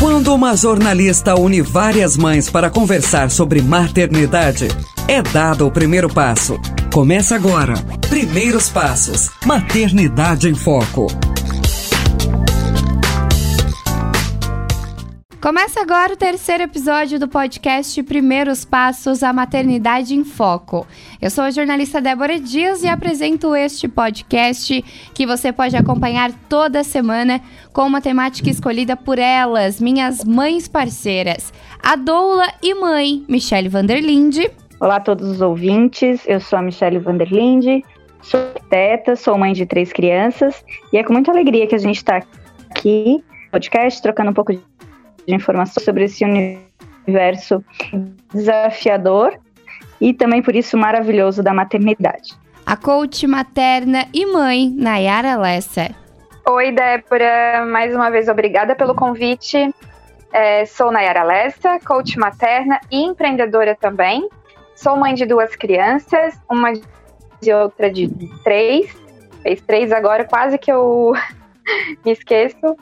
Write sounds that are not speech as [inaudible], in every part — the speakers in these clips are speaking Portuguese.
Quando uma jornalista une várias mães para conversar sobre maternidade, é dado o primeiro passo. Começa agora. Primeiros Passos. Maternidade em Foco. Começa agora o terceiro episódio do podcast Primeiros Passos à Maternidade em Foco. Eu sou a jornalista Débora Dias e apresento este podcast que você pode acompanhar toda semana com uma temática escolhida por elas, minhas mães parceiras, a doula e mãe Michele Vanderlinde. Olá a todos os ouvintes, eu sou a Michele Vanderlinde, sou teta, sou mãe de três crianças e é com muita alegria que a gente está aqui no podcast trocando um pouco de de informações sobre esse universo desafiador e também por isso maravilhoso da maternidade. A coach materna e mãe, Nayara Lessa. Oi, Débora. Mais uma vez, obrigada pelo convite. É, sou Nayara Lessa, coach materna e empreendedora também. Sou mãe de duas crianças, uma de outra de três. Fez três agora, quase que eu [laughs] me esqueço.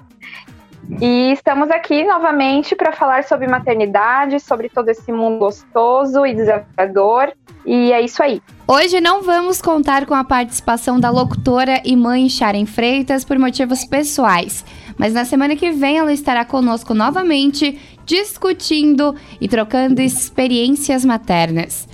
E estamos aqui novamente para falar sobre maternidade, sobre todo esse mundo gostoso e desafiador. E é isso aí. Hoje não vamos contar com a participação da locutora e mãe Sharon Freitas por motivos pessoais, mas na semana que vem ela estará conosco novamente, discutindo e trocando experiências maternas.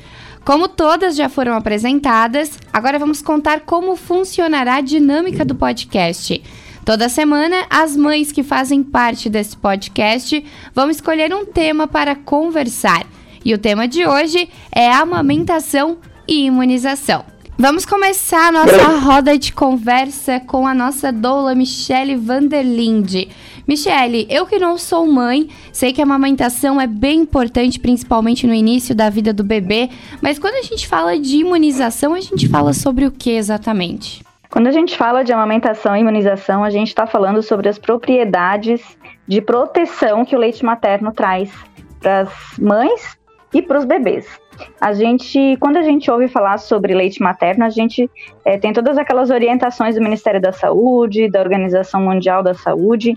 Como todas já foram apresentadas, agora vamos contar como funcionará a dinâmica do podcast. Toda semana, as mães que fazem parte desse podcast vão escolher um tema para conversar. E o tema de hoje é amamentação e imunização. Vamos começar a nossa roda de conversa com a nossa doula Michele Vanderlinde. Michele, eu que não sou mãe, sei que a amamentação é bem importante, principalmente no início da vida do bebê, mas quando a gente fala de imunização, a gente fala sobre o que exatamente? Quando a gente fala de amamentação e imunização, a gente está falando sobre as propriedades de proteção que o leite materno traz para as mães e para os bebês. A gente, quando a gente ouve falar sobre leite materno, a gente é, tem todas aquelas orientações do Ministério da Saúde, da Organização Mundial da Saúde,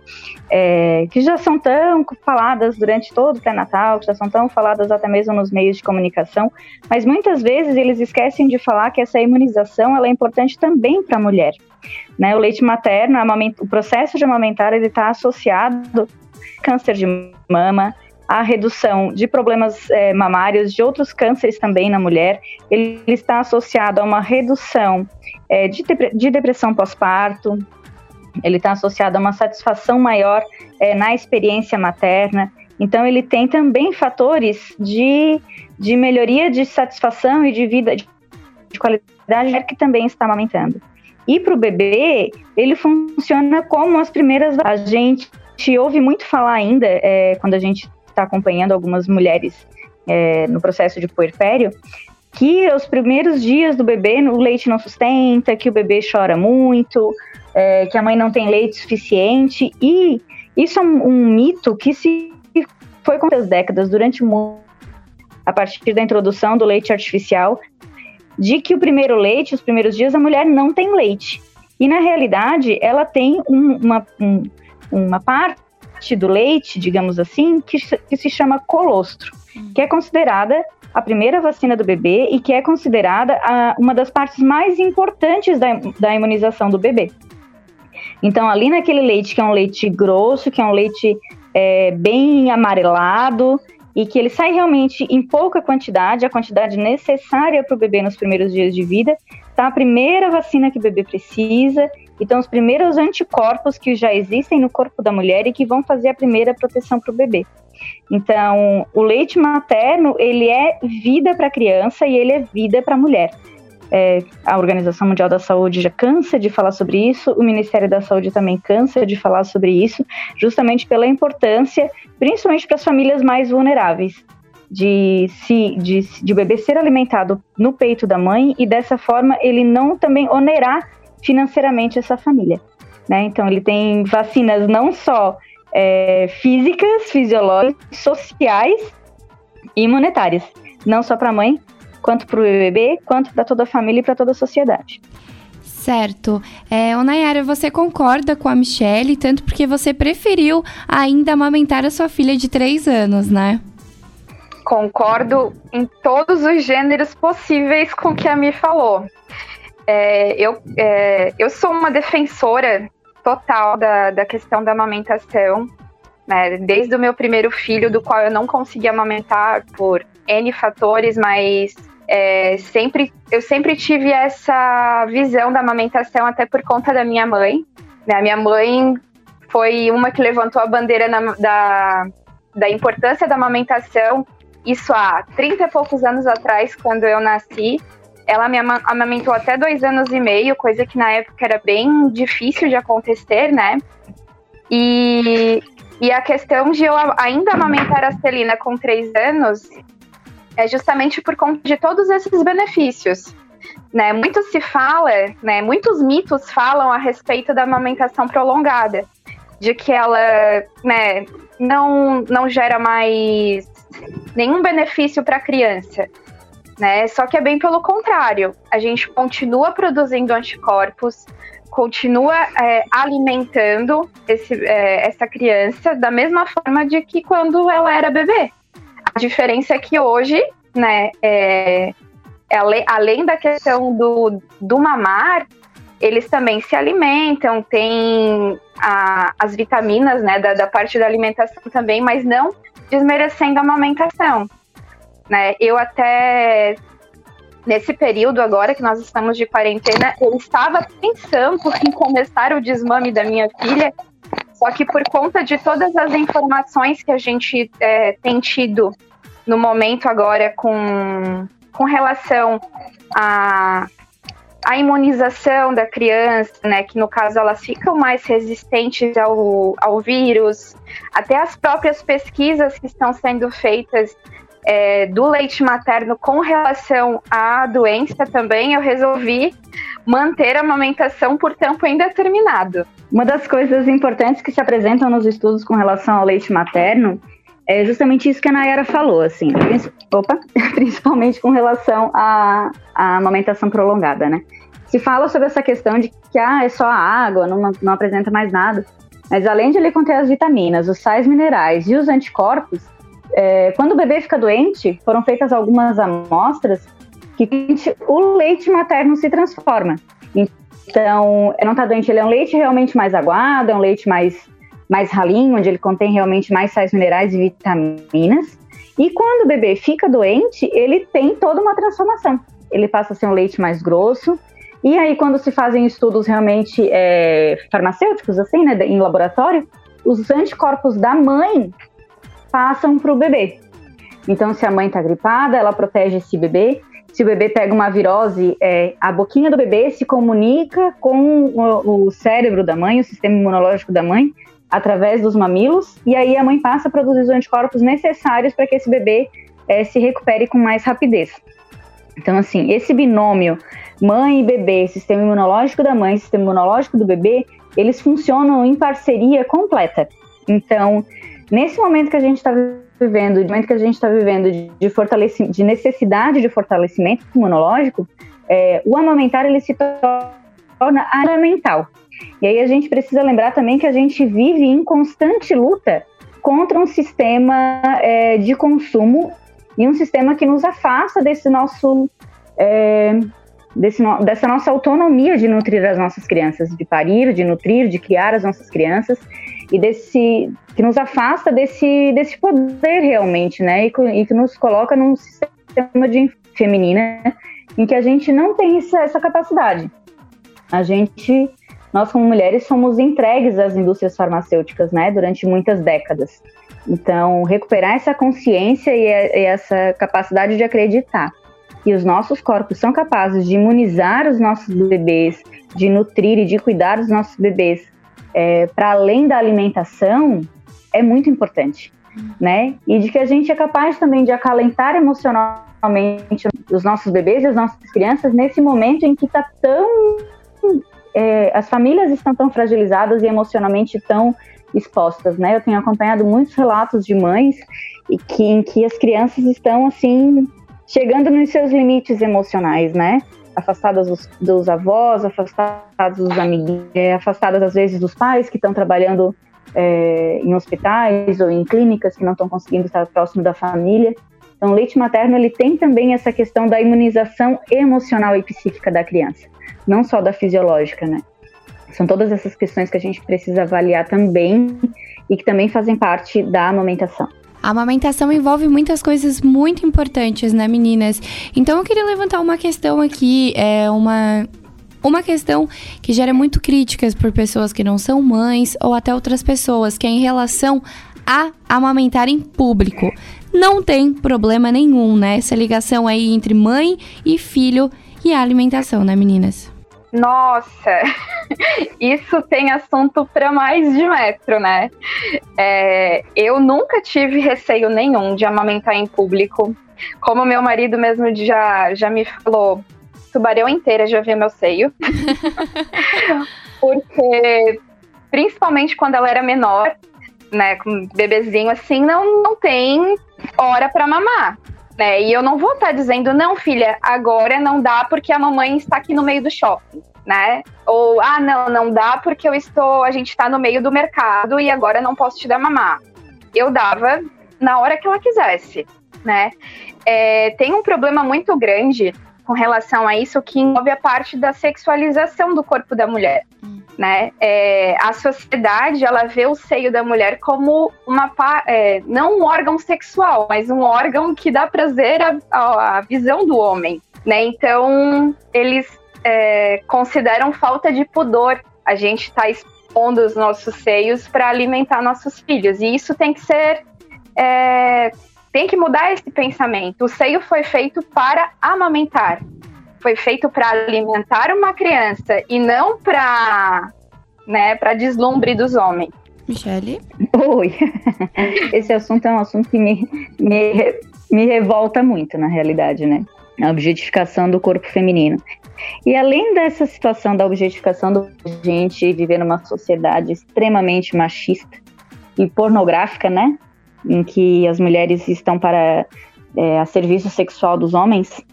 é, que já são tão faladas durante todo o pré-natal, que já são tão faladas até mesmo nos meios de comunicação, mas muitas vezes eles esquecem de falar que essa imunização ela é importante também para a mulher. Né? O leite materno, o processo de amamentar, ele está associado a câncer de mama, a redução de problemas é, mamários, de outros cânceres também na mulher. Ele está associado a uma redução é, de, de, depressão pós-parto. Ele está associado a uma satisfação maior é, na experiência materna. Então, ele tem também fatores de, de melhoria de satisfação e de vida, de, de qualidade que também está amamentando. E para o bebê, ele funciona como as primeiras. A gente ouve muito falar ainda, é, quando a gente está acompanhando algumas mulheres é, no processo de puerpério, que os primeiros dias do bebê o leite não sustenta, que o bebê chora muito, é, que a mãe não tem leite suficiente. E isso é um, um mito que se foi com as décadas, durante a partir da introdução do leite artificial, de que o primeiro leite, os primeiros dias, a mulher não tem leite. E na realidade, ela tem um, uma, um, uma parte parte do leite, digamos assim, que, que se chama colostro, que é considerada a primeira vacina do bebê e que é considerada a, uma das partes mais importantes da, da imunização do bebê. Então, ali naquele leite, que é um leite grosso, que é um leite é, bem amarelado, e que ele sai realmente em pouca quantidade, a quantidade necessária para o bebê nos primeiros dias de vida, tá? A primeira vacina que o bebê precisa, então os primeiros anticorpos que já existem no corpo da mulher e que vão fazer a primeira proteção para o bebê. Então, o leite materno, ele é vida para a criança e ele é vida para a mulher. É, a Organização Mundial da Saúde já cansa de falar sobre isso, o Ministério da Saúde também cansa de falar sobre isso, justamente pela importância, principalmente para as famílias mais vulneráveis, de, se, de, de o bebê ser alimentado no peito da mãe e dessa forma ele não também onerar financeiramente essa família. Né? Então ele tem vacinas não só é, físicas, fisiológicas, sociais e monetárias, não só para a mãe, quanto para o bebê, quanto para toda a família e para toda a sociedade. Certo. É, Nayara, você concorda com a Michelle, tanto porque você preferiu ainda amamentar a sua filha de três anos, né? Concordo em todos os gêneros possíveis com o que a Mi falou. É, eu, é, eu sou uma defensora total da, da questão da amamentação. Né? Desde o meu primeiro filho, do qual eu não consegui amamentar por N fatores, mas é, sempre, eu sempre tive essa visão da amamentação, até por conta da minha mãe. Né? A minha mãe foi uma que levantou a bandeira na, da, da importância da amamentação, isso há 30 e poucos anos atrás, quando eu nasci. Ela me amamentou até dois anos e meio, coisa que na época era bem difícil de acontecer, né? E, e a questão de eu ainda amamentar a Celina com três anos é justamente por conta de todos esses benefícios. Né, muito se fala, né, muitos mitos falam a respeito da amamentação prolongada, de que ela né, não, não gera mais nenhum benefício para a criança. Né? Só que é bem pelo contrário. A gente continua produzindo anticorpos, continua é, alimentando esse, é, essa criança da mesma forma de que quando ela era bebê. A diferença é que hoje, né, é, é além da questão do, do mamar, eles também se alimentam, tem a, as vitaminas, né, da, da parte da alimentação também, mas não desmerecendo a amamentação. Né? Eu até nesse período agora que nós estamos de quarentena, eu estava pensando em começar o desmame da minha filha, só que por conta de todas as informações que a gente é, tem tido no momento agora com, com relação a a imunização da criança, né, que no caso elas ficam mais resistentes ao, ao vírus, até as próprias pesquisas que estão sendo feitas é, do leite materno com relação à doença também, eu resolvi manter a amamentação por tempo indeterminado. Uma das coisas importantes que se apresentam nos estudos com relação ao leite materno é justamente isso que a Nayara falou, assim, opa, [laughs] principalmente com relação à, à amamentação prolongada, né? Se fala sobre essa questão de que ah, é só a água, não, não apresenta mais nada. Mas além de ele conter as vitaminas, os sais minerais e os anticorpos, é, quando o bebê fica doente, foram feitas algumas amostras que o leite materno se transforma. Então, não está doente, ele é um leite realmente mais aguado, é um leite mais mais ralinho, onde ele contém realmente mais sais minerais e vitaminas. E quando o bebê fica doente, ele tem toda uma transformação. Ele passa a ser um leite mais grosso. E aí, quando se fazem estudos realmente é, farmacêuticos, assim, né, em laboratório, os anticorpos da mãe passam para o bebê. Então, se a mãe está gripada, ela protege esse bebê. Se o bebê pega uma virose, é, a boquinha do bebê se comunica com o, o cérebro da mãe, o sistema imunológico da mãe, através dos mamilos, e aí a mãe passa a produzir os anticorpos necessários para que esse bebê é, se recupere com mais rapidez. Então, assim, esse binômio mãe e bebê, sistema imunológico da mãe, sistema imunológico do bebê, eles funcionam em parceria completa. Então, nesse momento que a gente está vivendo, no momento que a gente está vivendo de, de, de necessidade de fortalecimento imunológico, é, o amamentar ele se torna fundamental. E aí a gente precisa lembrar também que a gente vive em constante luta contra um sistema é, de consumo e um sistema que nos afasta desse nosso é, desse no, dessa nossa autonomia de nutrir as nossas crianças, de parir, de nutrir, de criar as nossas crianças e desse que nos afasta desse desse poder realmente, né? E, e que nos coloca num sistema de feminina em que a gente não tem essa, essa capacidade. A gente nós como mulheres somos entregues às indústrias farmacêuticas, né, durante muitas décadas. Então, recuperar essa consciência e, essa capacidade de acreditar que os nossos corpos são capazes de imunizar os nossos bebês, de nutrir e de cuidar dos nossos bebês é, para além da alimentação, é muito importante, né? E de que a gente é capaz também de acalentar emocionalmente os nossos bebês e as nossas crianças nesse momento em que está tão é, as famílias estão tão fragilizadas e emocionalmente tão expostas, né? Eu tenho acompanhado muitos relatos de mães e que, em que as crianças estão assim chegando nos seus limites emocionais, né? Afastadas dos, dos avós, afastadas dos amigos, é, afastadas às vezes dos pais que estão trabalhando é, em hospitais ou em clínicas que não estão conseguindo estar próximo da família. Então, o leite materno ele tem também essa questão da imunização emocional e psíquica da criança, não só da fisiológica, né? São todas essas questões que a gente precisa avaliar também e que também fazem parte da amamentação. A amamentação envolve muitas coisas muito importantes, né, meninas? Então eu queria levantar uma questão aqui, é uma uma questão que gera muito críticas por pessoas que não são mães ou até outras pessoas, que é em relação a amamentar em público. Não tem problema nenhum, né? Essa ligação aí entre mãe e filho e a alimentação, né, meninas? Nossa, [laughs] isso tem assunto para mais de metro, né? É, eu nunca tive receio nenhum de amamentar em público. Como meu marido mesmo já, já me falou, tubarão inteira já viu meu seio. [laughs] Porque, principalmente quando ela era menor, né, com bebezinho assim, não, não tem hora para mamar. Né? E eu não vou estar tá dizendo, não, filha, agora não dá porque a mamãe está aqui no meio do shopping, né? Ou, ah, não, não dá porque eu estou, a gente está no meio do mercado e agora não posso te dar mamar. Eu dava na hora que ela quisesse, né? É, tem um problema muito grande com relação a isso que envolve a parte da sexualização do corpo da mulher. Hum. Né? É, a sociedade ela vê o seio da mulher como uma é, não um órgão sexual, mas um órgão que dá prazer à, à visão do homem. Né? Então eles é, consideram falta de pudor a gente estar tá expondo os nossos seios para alimentar nossos filhos. E isso tem que ser é, tem que mudar esse pensamento. O seio foi feito para amamentar, foi feito para alimentar uma criança e não para né, para deslumbre dos homens. Michele? Oi. [laughs] Esse assunto é um assunto que me, me, me revolta muito, na realidade, né? A objetificação do corpo feminino. E além dessa situação da objetificação do gente viver numa sociedade extremamente machista e pornográfica, né? em que as mulheres estão para é, a serviço sexual dos homens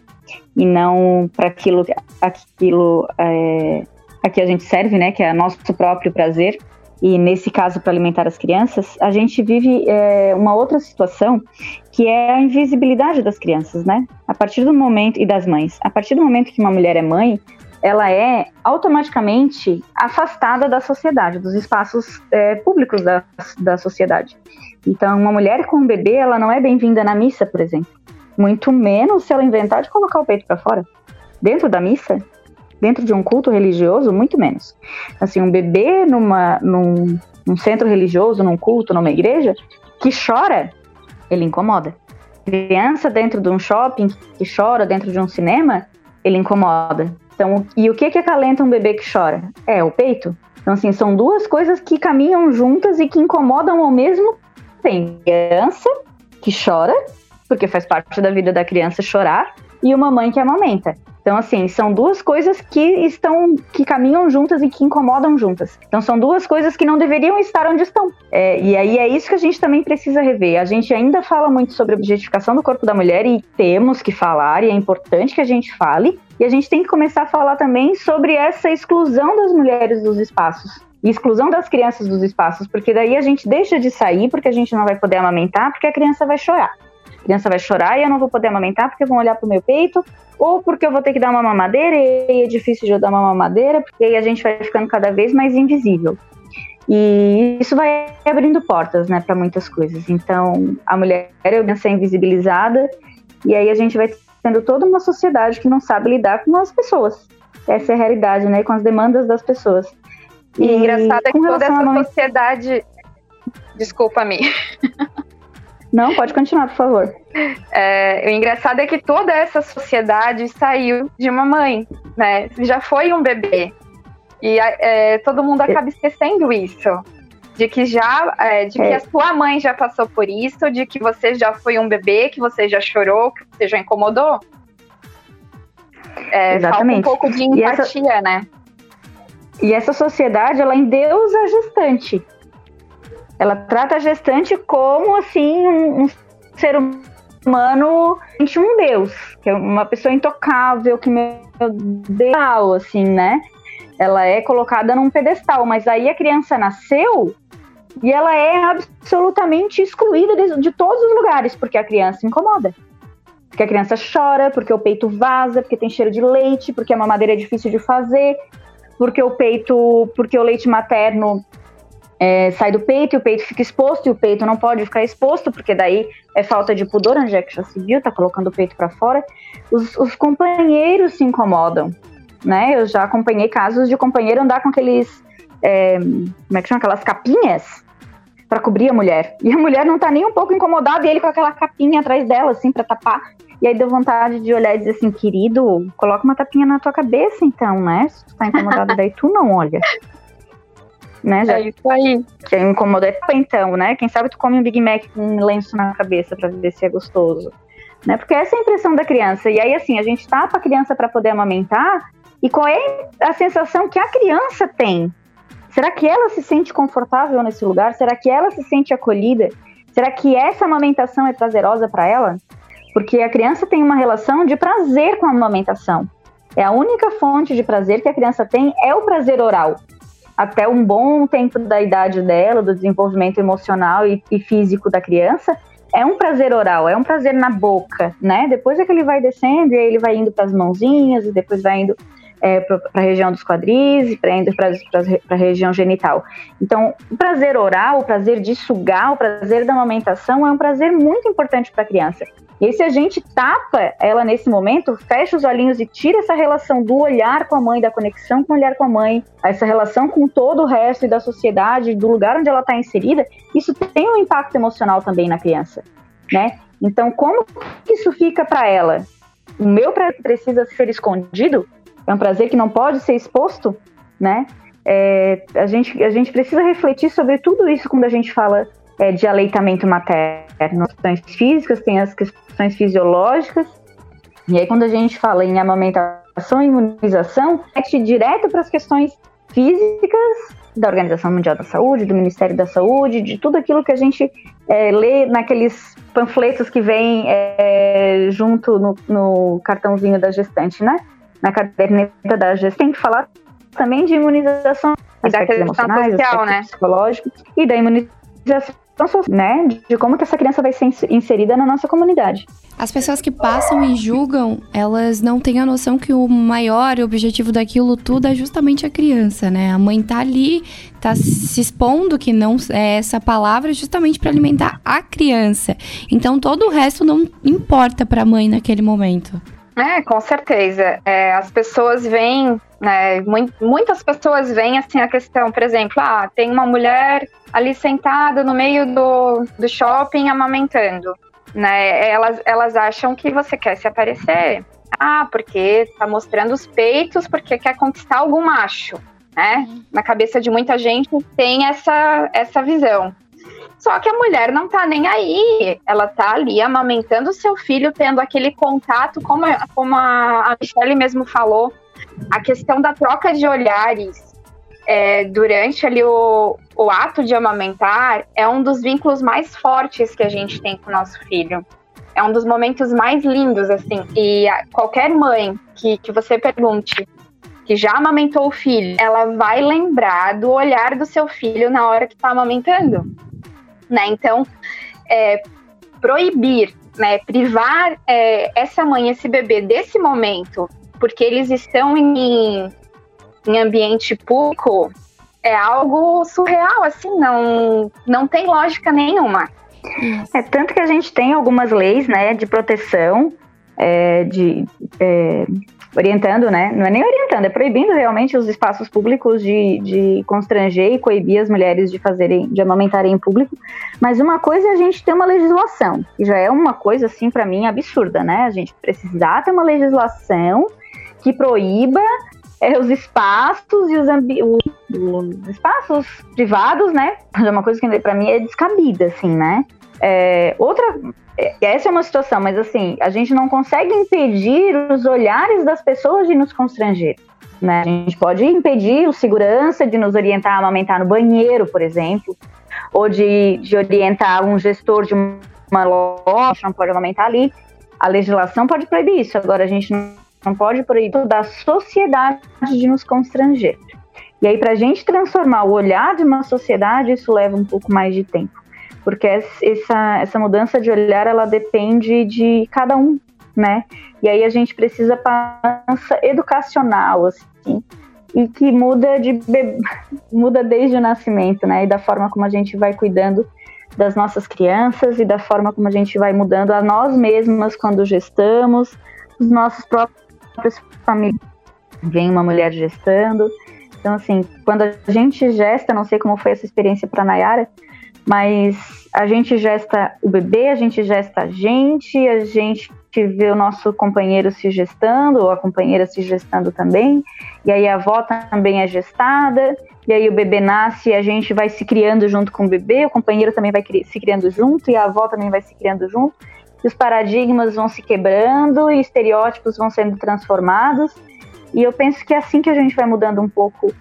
e não para aquilo, aquilo é, a que a gente serve, né, que é nosso próprio prazer. E nesse caso, para alimentar as crianças, a gente vive é, uma outra situação que é a invisibilidade das crianças, né? A partir do momento e das mães, a partir do momento que uma mulher é mãe, ela é automaticamente afastada da sociedade, dos espaços é, públicos da, da sociedade. Então, uma mulher com um bebê, ela não é bem-vinda na missa, por exemplo. Muito menos se ela inventar de colocar o peito para fora. Dentro da missa, dentro de um culto religioso, muito menos. Assim, um bebê numa, num, num centro religioso, num culto, numa igreja, que chora, ele incomoda. Criança dentro de um shopping que chora dentro de um cinema, ele incomoda. Então, e o que que acalenta um bebê que chora? É o peito. Então, assim, são duas coisas que caminham juntas e que incomodam ao mesmo tem criança que chora, porque faz parte da vida da criança chorar, e uma mãe que amamenta. Então, assim, são duas coisas que estão, que caminham juntas e que incomodam juntas. Então, são duas coisas que não deveriam estar onde estão. É, e aí é isso que a gente também precisa rever. A gente ainda fala muito sobre a objetificação do corpo da mulher e temos que falar, e é importante que a gente fale. E a gente tem que começar a falar também sobre essa exclusão das mulheres dos espaços exclusão das crianças dos espaços, porque daí a gente deixa de sair porque a gente não vai poder amamentar, porque a criança vai chorar. A criança vai chorar e eu não vou poder amamentar porque vão olhar pro meu peito, ou porque eu vou ter que dar uma mamadeira e é difícil de eu dar uma mamadeira, porque aí a gente vai ficando cada vez mais invisível. E isso vai abrindo portas, né, para muitas coisas. Então, a mulher é ser invisibilizada e aí a gente vai tendo toda uma sociedade que não sabe lidar com as pessoas. Essa é a realidade, né, com as demandas das pessoas. E, e engraçado é que toda essa sociedade. Desculpa-me. [laughs] Não, pode continuar, por favor. É, o engraçado é que toda essa sociedade saiu de uma mãe, né? Já foi um bebê. E é, todo mundo acaba esquecendo isso. De que já, é, de que é. a sua mãe já passou por isso, de que você já foi um bebê, que você já chorou, que você já incomodou. É, Exatamente. Falta um pouco de empatia, essa... né? E essa sociedade, ela endeusa a gestante. Ela trata a gestante como, assim, um, um ser humano um Deus, que é uma pessoa intocável, que meu Deus, assim, né? Ela é colocada num pedestal, mas aí a criança nasceu e ela é absolutamente excluída de, de todos os lugares, porque a criança incomoda. Porque a criança chora, porque o peito vaza, porque tem cheiro de leite, porque a mamadeira é difícil de fazer, porque o peito, porque o leite materno é, sai do peito e o peito fica exposto e o peito não pode ficar exposto, porque daí é falta de pudor, onde é que já se viu, tá colocando o peito para fora. Os, os, companheiros se incomodam, né? Eu já acompanhei casos de companheiro andar com aqueles, é, como é que chama, aquelas capinhas para cobrir a mulher. E a mulher não tá nem um pouco incomodada e ele com aquela capinha atrás dela, assim, para tapar. E aí deu vontade de olhar e dizer assim, querido, coloca uma tapinha na tua cabeça então, né? Se tu tá incomodado, [laughs] daí tu não olha. Né, já é isso aí. Quem incomoda é então, né? Quem sabe tu come um Big Mac com um lenço na cabeça para ver se é gostoso. Né? Porque essa é a impressão da criança. E aí, assim, a gente tapa a criança para poder amamentar, e qual é a sensação que a criança tem Será que ela se sente confortável nesse lugar? Será que ela se sente acolhida? Será que essa amamentação é prazerosa para ela? Porque a criança tem uma relação de prazer com a amamentação. É a única fonte de prazer que a criança tem é o prazer oral. Até um bom tempo da idade dela, do desenvolvimento emocional e, e físico da criança, é um prazer oral, é um prazer na boca, né? Depois é que ele vai descendo e aí ele vai indo para as mãozinhas e depois vai indo é, para a região dos quadris e para a região genital. Então, o prazer oral, o prazer de sugar, o prazer da amamentação é um prazer muito importante para a criança. E se a gente tapa ela nesse momento, fecha os olhinhos e tira essa relação do olhar com a mãe, da conexão com o olhar com a mãe, essa relação com todo o resto e da sociedade, do lugar onde ela está inserida, isso tem um impacto emocional também na criança, né? Então, como isso fica para ela? O meu precisa ser escondido? É um prazer que não pode ser exposto, né? É, a, gente, a gente precisa refletir sobre tudo isso quando a gente fala é, de aleitamento materno. As questões físicas, tem as questões fisiológicas, e aí quando a gente fala em amamentação e imunização, é direto para as questões físicas da Organização Mundial da Saúde, do Ministério da Saúde, de tudo aquilo que a gente é, lê naqueles panfletos que vem é, junto no, no cartãozinho da gestante, né? Na caderneta da GES tem que falar também de imunização e da emocionais, social, né? psicológico e da imunização né, de como que essa criança vai ser inserida na nossa comunidade. As pessoas que passam e julgam, elas não têm a noção que o maior objetivo daquilo tudo é justamente a criança, né? A mãe tá ali, tá se expondo que não é essa palavra justamente para alimentar a criança. Então todo o resto não importa para a mãe naquele momento. É, com certeza. É, as pessoas veem, né, muitas pessoas veem assim a questão, por exemplo, ah, tem uma mulher ali sentada no meio do, do shopping amamentando. Né? Elas, elas acham que você quer se aparecer. Ah, porque tá mostrando os peitos, porque quer conquistar algum macho. Né? Na cabeça de muita gente tem essa, essa visão. Só que a mulher não tá nem aí. Ela tá ali amamentando o seu filho, tendo aquele contato, como, como a Michelle mesmo falou, a questão da troca de olhares é, durante ali o, o ato de amamentar é um dos vínculos mais fortes que a gente tem com o nosso filho. É um dos momentos mais lindos, assim. E a, qualquer mãe que, que você pergunte que já amamentou o filho, ela vai lembrar do olhar do seu filho na hora que está amamentando né? Então, é, proibir, né, privar é, essa mãe, esse bebê desse momento, porque eles estão em, em ambiente público, é algo surreal, assim, não, não tem lógica nenhuma. É tanto que a gente tem algumas leis, né, de proteção, é, de é, orientando, né? Não é nem orientando, é proibindo realmente os espaços públicos de, de constranger e coibir as mulheres de fazerem, de amamentarem em público. Mas uma coisa é a gente ter uma legislação, que já é uma coisa, assim, para mim, absurda, né? A gente precisar ter uma legislação que proíba é, os espaços e os, os, espaços privados, né? É uma coisa que para mim é descabida, assim, né? É, outra, é, essa é uma situação, mas assim, a gente não consegue impedir os olhares das pessoas de nos constranger. Né? A gente pode impedir o segurança de nos orientar a amamentar no banheiro, por exemplo, ou de, de orientar um gestor de uma loja, não pode amamentar ali. A legislação pode proibir isso, agora a gente não pode proibir da sociedade de nos constranger. E aí, para a gente transformar o olhar de uma sociedade, isso leva um pouco mais de tempo. Porque essa, essa mudança de olhar, ela depende de cada um, né? E aí a gente precisa mudança educacional, assim, e que muda, de [laughs] muda desde o nascimento, né? E da forma como a gente vai cuidando das nossas crianças e da forma como a gente vai mudando a nós mesmas quando gestamos, os nossos próprios famílias. Vem uma mulher gestando, então, assim, quando a gente gesta, não sei como foi essa experiência para Nayara, mas a gente gesta o bebê, a gente gesta a gente, a gente vê o nosso companheiro se gestando, ou a companheira se gestando também, e aí a avó também é gestada, e aí o bebê nasce e a gente vai se criando junto com o bebê, o companheiro também vai se criando junto, e a avó também vai se criando junto, e os paradigmas vão se quebrando, e estereótipos vão sendo transformados, e eu penso que é assim que a gente vai mudando um pouco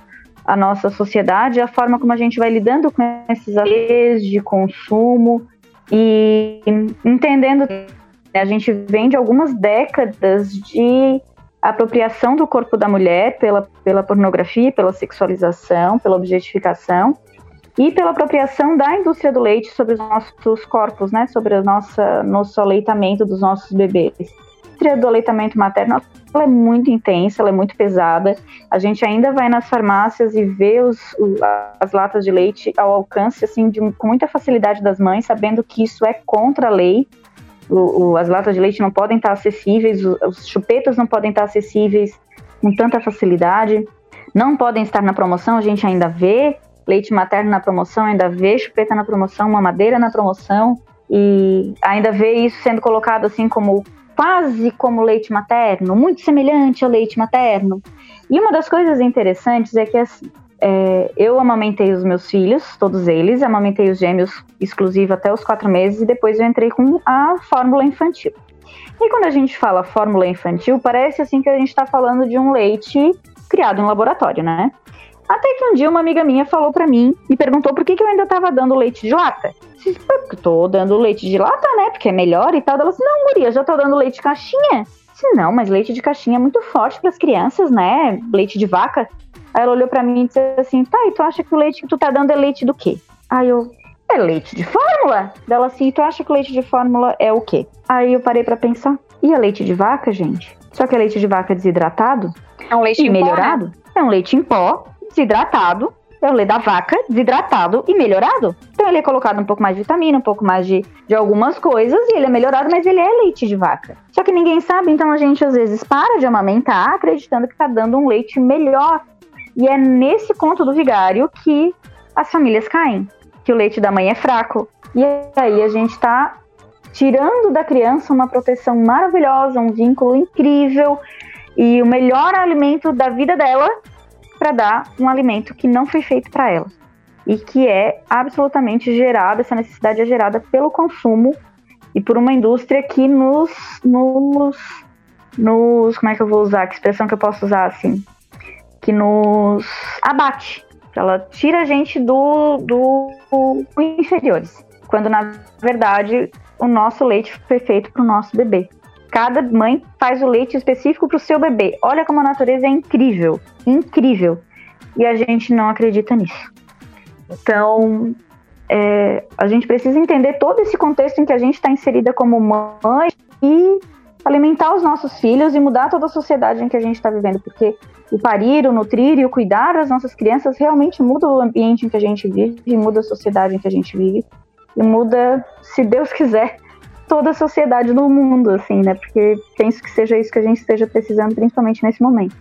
a nossa sociedade, a forma como a gente vai lidando com esses leis de consumo e entendendo que a gente vem de algumas décadas de apropriação do corpo da mulher pela, pela pornografia, pela sexualização, pela objetificação e pela apropriação da indústria do leite sobre os nossos corpos, né, sobre o nosso aleitamento dos nossos bebês indústria do aleitamento materno é muito intensa, ela é muito pesada. A gente ainda vai nas farmácias e vê os, as latas de leite ao alcance, assim, de, com muita facilidade das mães, sabendo que isso é contra a lei. O, o, as latas de leite não podem estar acessíveis, os chupetos não podem estar acessíveis com tanta facilidade, não podem estar na promoção, a gente ainda vê leite materno na promoção, ainda vê chupeta na promoção, mamadeira na promoção, e ainda vê isso sendo colocado assim como quase como leite materno, muito semelhante ao leite materno. E uma das coisas interessantes é que assim, é, eu amamentei os meus filhos, todos eles, amamentei os gêmeos exclusivo até os quatro meses e depois eu entrei com a fórmula infantil. E quando a gente fala fórmula infantil, parece assim que a gente está falando de um leite criado em laboratório, né? Até que um dia uma amiga minha falou para mim e perguntou por que, que eu ainda estava dando leite de lata. Eu disse, tô dando leite de lata, né? Porque é melhor e tal. Ela disse, não, Maria, já tô dando leite de caixinha. Eu disse, não, mas leite de caixinha é muito forte para as crianças, né? Leite de vaca. Aí ela olhou para mim e disse assim, tá, e tu acha que o leite que tu tá dando é leite do quê? Aí eu, é leite de fórmula? Dela assim, tu acha que o leite de fórmula é o quê? Aí eu parei para pensar, e a leite de vaca, gente? Só que é leite de vaca desidratado? É um leite melhorado? Pó, né? É um leite em pó desidratado, é o leite da vaca, desidratado e melhorado. Então ele é colocado um pouco mais de vitamina, um pouco mais de, de algumas coisas, e ele é melhorado, mas ele é leite de vaca. Só que ninguém sabe, então a gente às vezes para de amamentar acreditando que está dando um leite melhor. E é nesse conto do vigário que as famílias caem, que o leite da mãe é fraco. E aí a gente está tirando da criança uma proteção maravilhosa, um vínculo incrível e o melhor alimento da vida dela para dar um alimento que não foi feito para ela. E que é absolutamente gerada, essa necessidade é gerada pelo consumo e por uma indústria que nos, nos, nos como é que eu vou usar, que expressão que eu posso usar assim, que nos abate, ela tira a gente do, do, do inferiores, quando na verdade o nosso leite foi feito para o nosso bebê. Cada mãe faz o leite específico para o seu bebê. Olha como a natureza é incrível, incrível. E a gente não acredita nisso. Então, é, a gente precisa entender todo esse contexto em que a gente está inserida como mãe e alimentar os nossos filhos e mudar toda a sociedade em que a gente está vivendo, porque o parir, o nutrir e o cuidar das nossas crianças realmente muda o ambiente em que a gente vive, muda a sociedade em que a gente vive e muda, se Deus [laughs] quiser, toda a sociedade do mundo, assim, né? Porque penso que seja isso que a gente esteja precisando, principalmente nesse momento.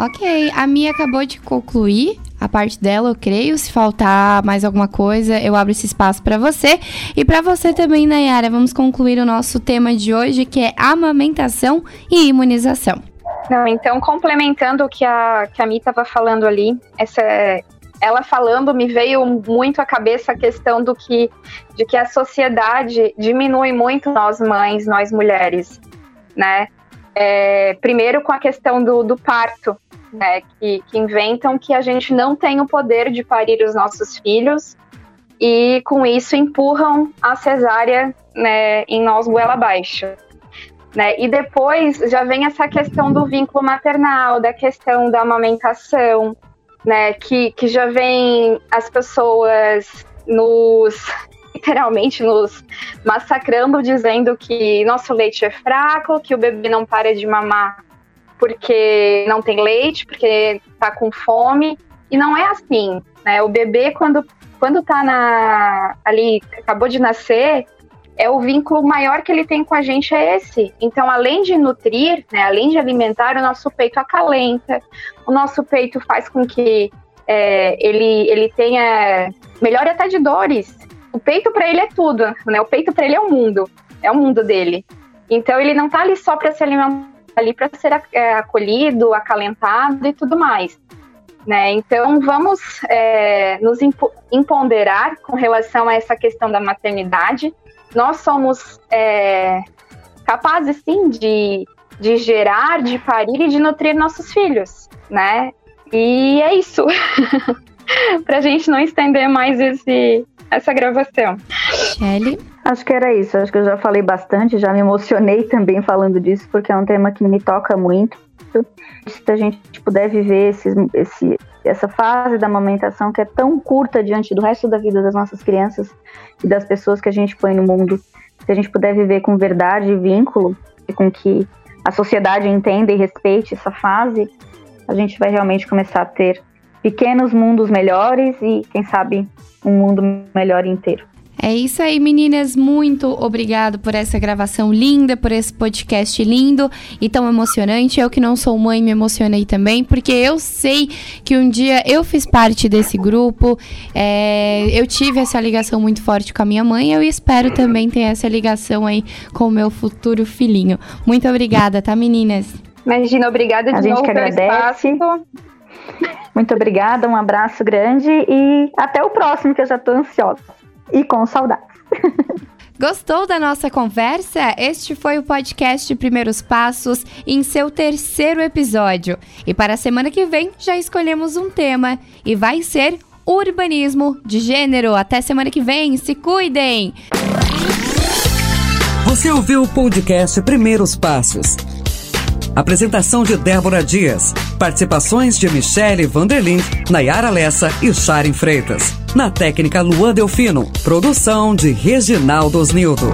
Ok, a Mia acabou de concluir a parte dela, eu creio. Se faltar mais alguma coisa, eu abro esse espaço para você. E para você também, Nayara, vamos concluir o nosso tema de hoje, que é amamentação e imunização. Não, então, complementando o que a, que a Mi estava falando ali, essa ela falando me veio muito à cabeça a questão do que de que a sociedade diminui muito nós mães, nós mulheres, né? É, primeiro com a questão do, do parto, né? Que, que inventam que a gente não tem o poder de parir os nossos filhos e com isso empurram a cesárea né, em nós goela abaixo. Né? E depois já vem essa questão do vínculo maternal, da questão da amamentação, né? Que, que já vem as pessoas nos [laughs] literalmente nos massacrando, dizendo que nosso leite é fraco, que o bebê não para de mamar porque não tem leite, porque tá com fome. E não é assim, né? O bebê, quando, quando tá na, ali, acabou de nascer, é o vínculo maior que ele tem com a gente é esse. Então, além de nutrir, né, além de alimentar, o nosso peito acalenta, o nosso peito faz com que é, ele, ele tenha melhore até de dores. O peito para ele é tudo, né? O peito para ele é o mundo, é o mundo dele. Então, ele não tá ali só para se alimentar, tá ali para ser é, acolhido, acalentado e tudo mais. Né? Então, vamos é, nos empoderar com relação a essa questão da maternidade, nós somos é, capazes, sim, de, de gerar, de parir e de nutrir nossos filhos, né? E é isso. [laughs] Para a gente não estender mais esse, essa gravação. Shelly? Acho que era isso. Acho que eu já falei bastante, já me emocionei também falando disso, porque é um tema que me toca muito. Se a gente puder viver esse, esse, essa fase da amamentação que é tão curta diante do resto da vida das nossas crianças e das pessoas que a gente põe no mundo, se a gente puder viver com verdade e vínculo, e com que a sociedade entenda e respeite essa fase, a gente vai realmente começar a ter pequenos mundos melhores e, quem sabe, um mundo melhor inteiro. É isso aí, meninas. Muito obrigado por essa gravação linda, por esse podcast lindo e tão emocionante. Eu que não sou mãe me emocionei também, porque eu sei que um dia eu fiz parte desse grupo. É, eu tive essa ligação muito forte com a minha mãe. Eu espero também ter essa ligação aí com o meu futuro filhinho. Muito obrigada, tá, meninas? Imagina, obrigada de a gente que agradece. Muito obrigada, um abraço grande e até o próximo, que eu já tô ansiosa e com saudades. Gostou da nossa conversa? Este foi o podcast Primeiros Passos em seu terceiro episódio. E para a semana que vem já escolhemos um tema e vai ser urbanismo de gênero. Até semana que vem, se cuidem! Você ouviu o podcast Primeiros Passos Apresentação de Débora Dias. Participações de Michele Vanderlin, Nayara Lessa e Sharon Freitas. Na técnica Luan Delfino. Produção de Reginaldo Osnildo.